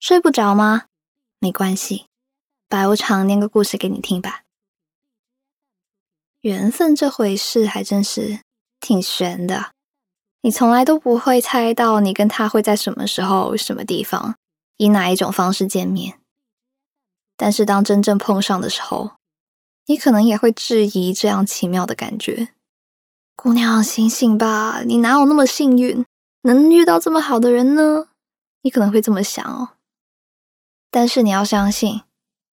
睡不着吗？没关系，白无常念个故事给你听吧。缘分这回事还真是挺悬的，你从来都不会猜到你跟他会在什么时候、什么地方，以哪一种方式见面。但是当真正碰上的时候，你可能也会质疑这样奇妙的感觉。姑娘，醒醒吧，你哪有那么幸运，能遇到这么好的人呢？你可能会这么想哦。但是你要相信，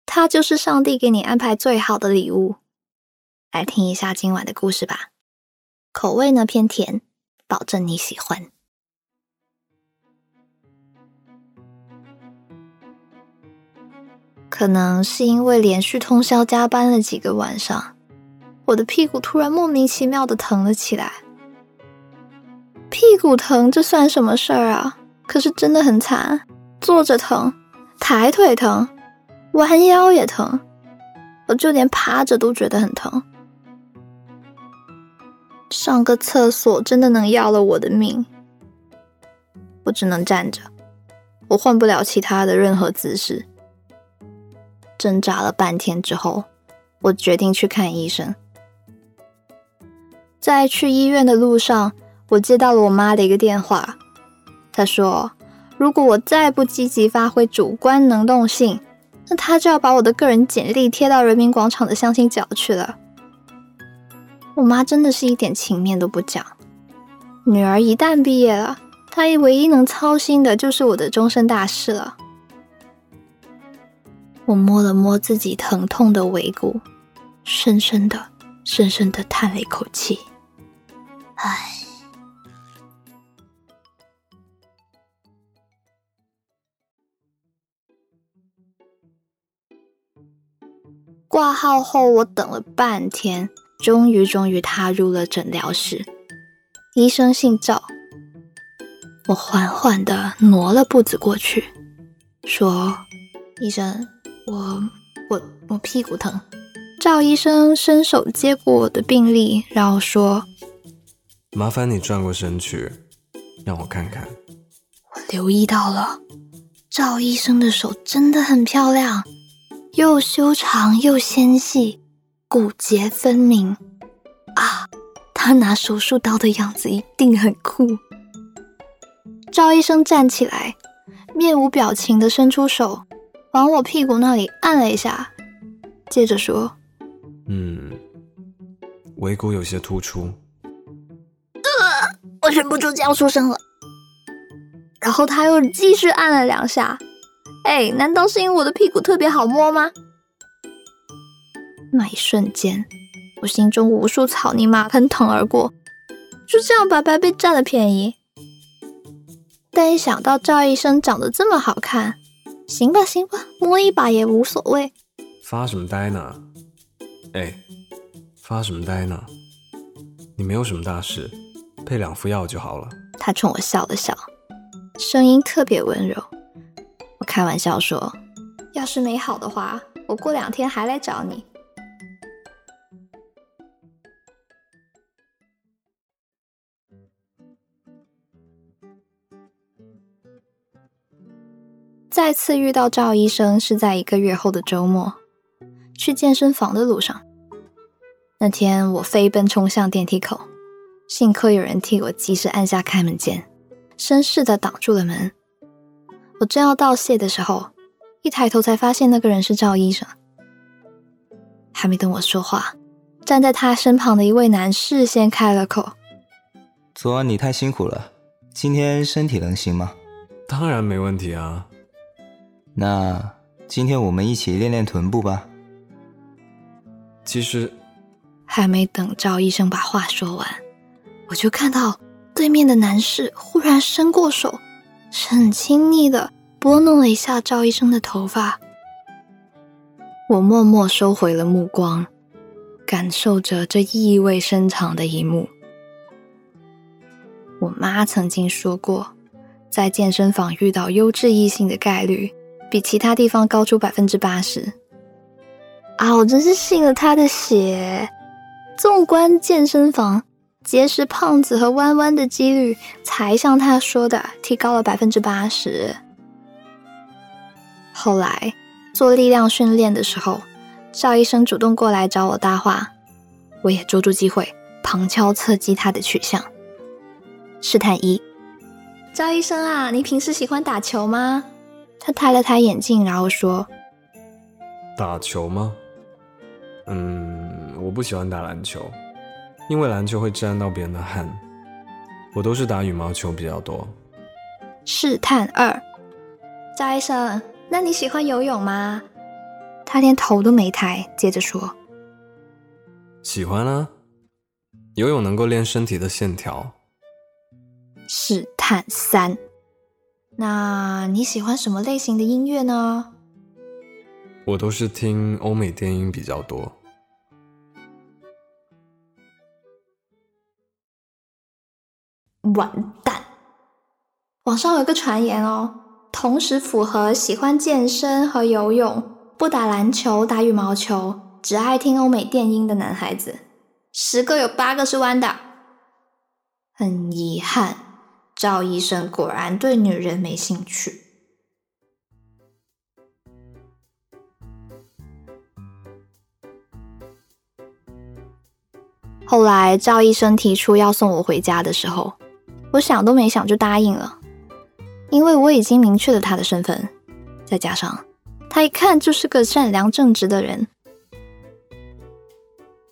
它就是上帝给你安排最好的礼物。来听一下今晚的故事吧，口味呢偏甜，保证你喜欢。可能是因为连续通宵加班了几个晚上，我的屁股突然莫名其妙的疼了起来。屁股疼这算什么事儿啊？可是真的很惨，坐着疼，抬腿疼，弯腰也疼，我就连趴着都觉得很疼。上个厕所真的能要了我的命，我只能站着，我换不了其他的任何姿势。挣扎了半天之后，我决定去看医生。在去医院的路上，我接到了我妈的一个电话。她说：“如果我再不积极发挥主观能动性，那她就要把我的个人简历贴到人民广场的相亲角去了。”我妈真的是一点情面都不讲。女儿一旦毕业了，她唯一能操心的就是我的终身大事了。我摸了摸自己疼痛的尾骨，深深的、深深的叹了一口气。唉。挂号后，我等了半天，终于终于踏入了诊疗室。医生姓赵。我缓缓的挪了步子过去，说：“医生。”我我我屁股疼，赵医生伸手接过我的病历，然后说：“麻烦你转过身去，让我看看。”我留意到了，赵医生的手真的很漂亮，又修长又纤细，骨节分明。啊，他拿手术刀的样子一定很酷。赵医生站起来，面无表情的伸出手。往我屁股那里按了一下，接着说：“嗯，尾骨有些突出。”我忍不住就要出声了。然后他又继续按了两下。哎，难道是因为我的屁股特别好摸吗？那一瞬间，我心中无数草泥马喷腾而过，就这样白白被占了便宜。但一想到赵医生长得这么好看，行吧，行吧，摸一把也无所谓。发什么呆呢？哎，发什么呆呢？你没有什么大事，配两副药就好了。他冲我笑了笑，声音特别温柔。我开玩笑说：“要是没好的话，我过两天还来找你。”再次遇到赵医生是在一个月后的周末，去健身房的路上。那天我飞奔冲向电梯口，幸亏有人替我及时按下开门键，绅士的挡住了门。我正要道谢的时候，一抬头才发现那个人是赵医生。还没等我说话，站在他身旁的一位男士先开了口：“昨晚你太辛苦了，今天身体能行吗？”“当然没问题啊。”那今天我们一起练练臀部吧。其实，还没等赵医生把话说完，我就看到对面的男士忽然伸过手，很亲昵的拨弄了一下赵医生的头发。我默默收回了目光，感受着这意味深长的一幕。我妈曾经说过，在健身房遇到优质异性的概率。比其他地方高出百分之八十啊！我真是信了他的邪。纵观健身房，结识胖子和弯弯的几率才像他说的提高了百分之八十。后来做力量训练的时候，赵医生主动过来找我搭话，我也捉住机会旁敲侧击他的取向。试探一：赵医生啊，你平时喜欢打球吗？他抬了抬眼镜，然后说：“打球吗？嗯，我不喜欢打篮球，因为篮球会沾到别人的汗。我都是打羽毛球比较多。”试探二：赵医生，那你喜欢游泳吗？他连头都没抬，接着说：“喜欢啊，游泳能够练身体的线条。”试探三。那你喜欢什么类型的音乐呢？我都是听欧美电音比较多。完蛋！网上有个传言哦，同时符合喜欢健身和游泳、不打篮球、打羽毛球、只爱听欧美电音的男孩子，十个有八个是弯的。很遗憾。赵医生果然对女人没兴趣。后来赵医生提出要送我回家的时候，我想都没想就答应了，因为我已经明确了他的身份，再加上他一看就是个善良正直的人，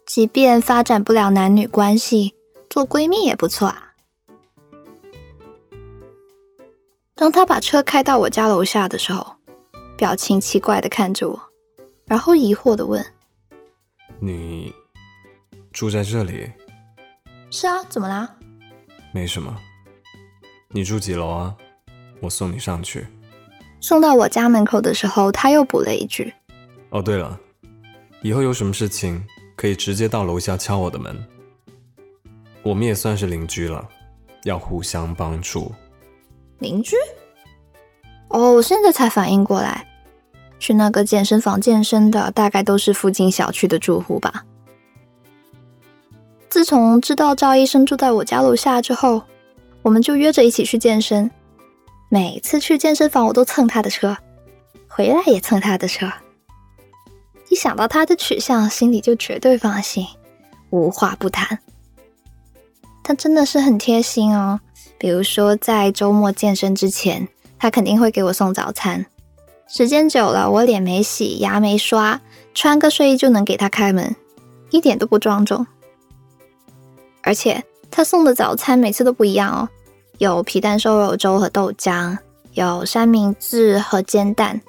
即便发展不了男女关系，做闺蜜也不错啊。当他把车开到我家楼下的时候，表情奇怪的看着我，然后疑惑的问：“你住在这里？”“是啊，怎么啦？”“没什么。”“你住几楼啊？我送你上去。”送到我家门口的时候，他又补了一句：“哦，对了，以后有什么事情可以直接到楼下敲我的门。我们也算是邻居了，要互相帮助。”邻居？哦，我现在才反应过来，去那个健身房健身的大概都是附近小区的住户吧。自从知道赵医生住在我家楼下之后，我们就约着一起去健身。每次去健身房，我都蹭他的车，回来也蹭他的车。一想到他的取向，心里就绝对放心，无话不谈。他真的是很贴心哦。比如说，在周末健身之前，他肯定会给我送早餐。时间久了，我脸没洗，牙没刷，穿个睡衣就能给他开门，一点都不庄重。而且他送的早餐每次都不一样哦，有皮蛋瘦肉粥和豆浆，有三明治和煎蛋，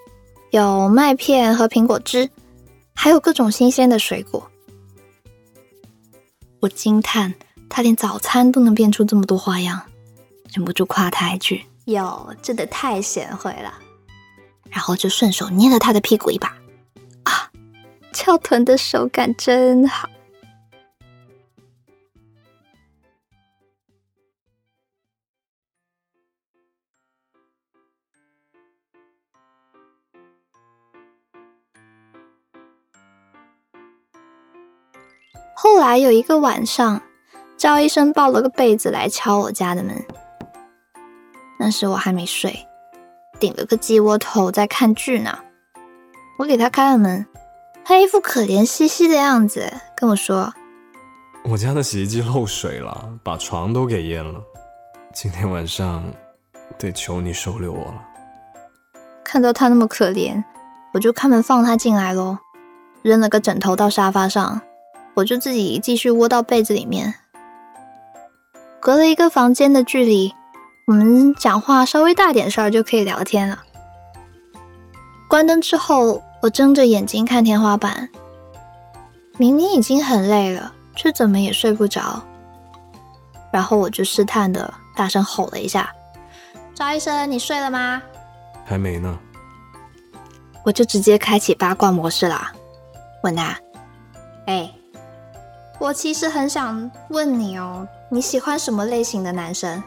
有麦片和苹果汁，还有各种新鲜的水果。我惊叹，他连早餐都能变出这么多花样。忍不住夸他一句：“哟，真的太贤惠了。”然后就顺手捏了他的屁股一把，啊，翘臀的手感真好。后来有一个晚上，赵医生抱了个被子来敲我家的门。那时我还没睡，顶了个鸡窝头在看剧呢。我给他开了门，他一副可怜兮兮的样子，跟我说：“我家的洗衣机漏水了，把床都给淹了。今天晚上得求你收留我了。”看到他那么可怜，我就开门放他进来喽，扔了个枕头到沙发上，我就自己继续窝到被子里面，隔了一个房间的距离。我们讲话稍微大点声就可以聊天了。关灯之后，我睁着眼睛看天花板，明明已经很累了，却怎么也睡不着。然后我就试探的大声吼了一下：“赵医生，你睡了吗？”“还没呢。”我就直接开启八卦模式啦，问他：“哎，我其实很想问你哦，你喜欢什么类型的男生？”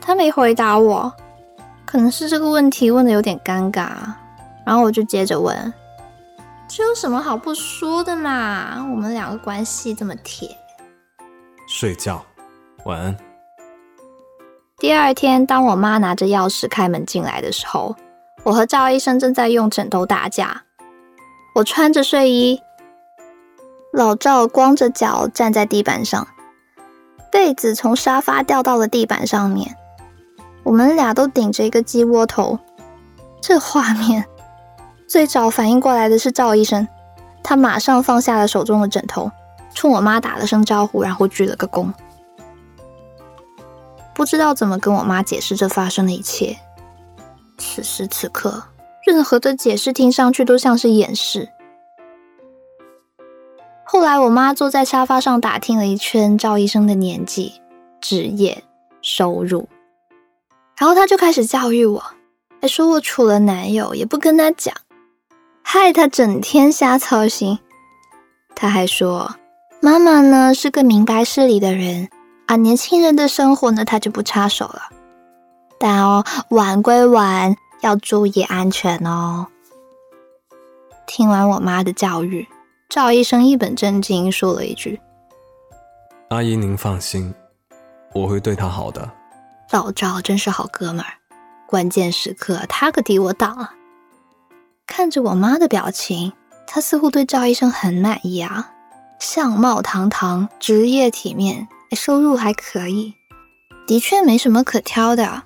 他没回答我，可能是这个问题问的有点尴尬，然后我就接着问：“这有什么好不说的嘛？我们两个关系这么铁。”睡觉，晚安。第二天，当我妈拿着钥匙开门进来的时候，我和赵医生正在用枕头打架。我穿着睡衣，老赵光着脚站在地板上，被子从沙发掉到了地板上面。我们俩都顶着一个鸡窝头。这画面最早反应过来的是赵医生，他马上放下了手中的枕头，冲我妈打了声招呼，然后鞠了个躬。不知道怎么跟我妈解释这发生的一切。此时此刻，任何的解释听上去都像是掩饰。后来，我妈坐在沙发上打听了一圈赵医生的年纪、职业、收入，然后她就开始教育我，还说我处了男友也不跟他讲，害他整天瞎操心。她还说，妈妈呢是个明白事理的人。啊，年轻人的生活呢，他就不插手了。但哦，玩归玩，要注意安全哦。听完我妈的教育，赵医生一本正经说了一句：“阿姨，您放心，我会对她好的。”老赵真是好哥们儿，关键时刻他可替我挡了。看着我妈的表情，他似乎对赵医生很满意啊，相貌堂堂，职业体面。收入还可以，的确没什么可挑的。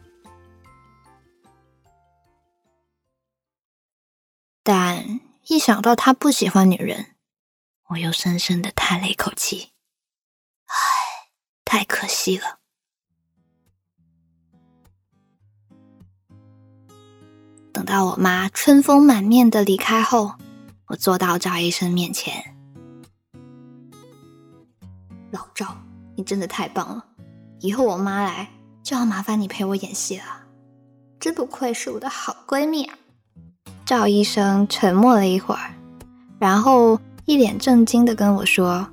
但一想到他不喜欢女人，我又深深的叹了一口气。唉，太可惜了。等到我妈春风满面的离开后，我坐到赵医生面前，老赵。你真的太棒了，以后我妈来就要麻烦你陪我演戏了。真不愧是我的好闺蜜啊！赵医生沉默了一会儿，然后一脸震惊的跟我说：“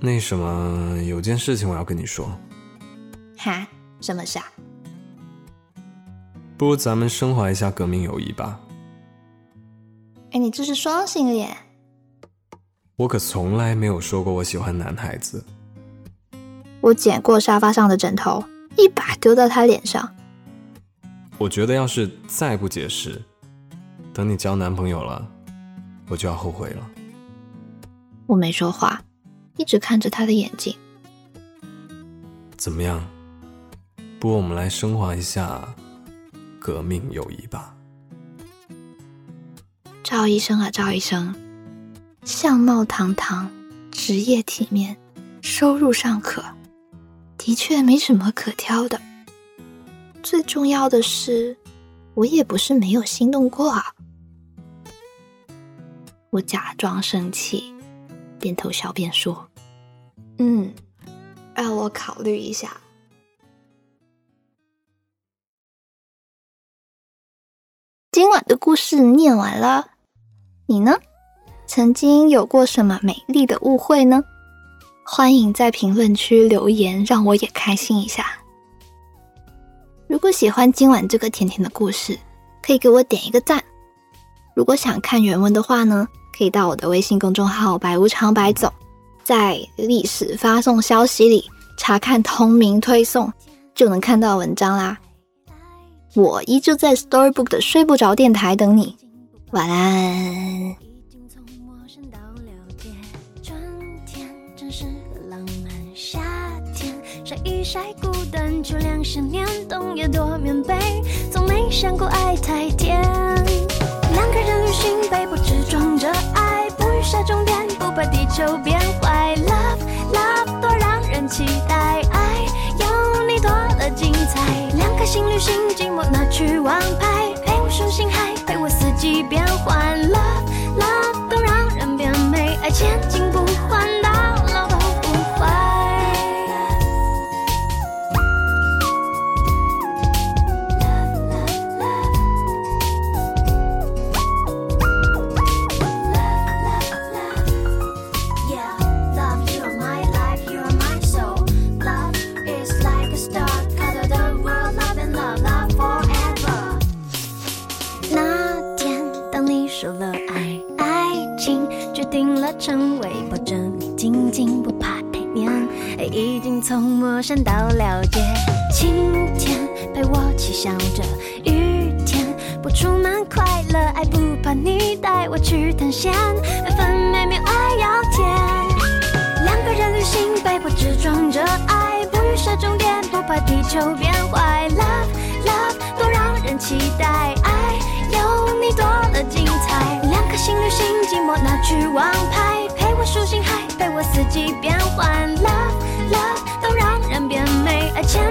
那什么，有件事情我要跟你说。”哈？什么事啊？不如咱们升华一下革命友谊吧。哎，你这是双性恋？我可从来没有说过我喜欢男孩子。我捡过沙发上的枕头，一把丢到他脸上。我觉得要是再不解释，等你交男朋友了，我就要后悔了。我没说话，一直看着他的眼睛。怎么样？不如我们来升华一下革命友谊吧。赵医生啊，赵医生，相貌堂堂，职业体面，收入尚可。的确没什么可挑的。最重要的是，我也不是没有心动过啊。我假装生气，边偷笑边说：“嗯，让我考虑一下。”今晚的故事念完了，你呢？曾经有过什么美丽的误会呢？欢迎在评论区留言，让我也开心一下。如果喜欢今晚这个甜甜的故事，可以给我点一个赞。如果想看原文的话呢，可以到我的微信公众号“白无常白总”，在历史发送消息里查看同名推送，就能看到文章啦。我依旧在 Storybook 的睡不着电台等你，晚安。晒一晒孤单，就两想念，冬夜躲棉被，从没想过爱太甜。两个人旅行，背包只装，怪，地球变坏。Love love，多让人期待，爱有你多了精彩。两颗心旅行，寂寞拿去王牌，陪我数星海，陪我四季变换。定了成为抱着你紧紧不怕太黏，已经从陌生到了解。晴天陪我嬉笑着，雨天不出门快乐，爱不怕你带。我去探险，每分每秒爱要甜。两个人旅行，背包只装着爱，不预设终点，不怕地球变坏。Love love，多让人期待，爱你多了精彩。两颗心旅行，寂寞拿去王牌，陪我数星海，陪我四季变换。Love love，都让人变美，爱千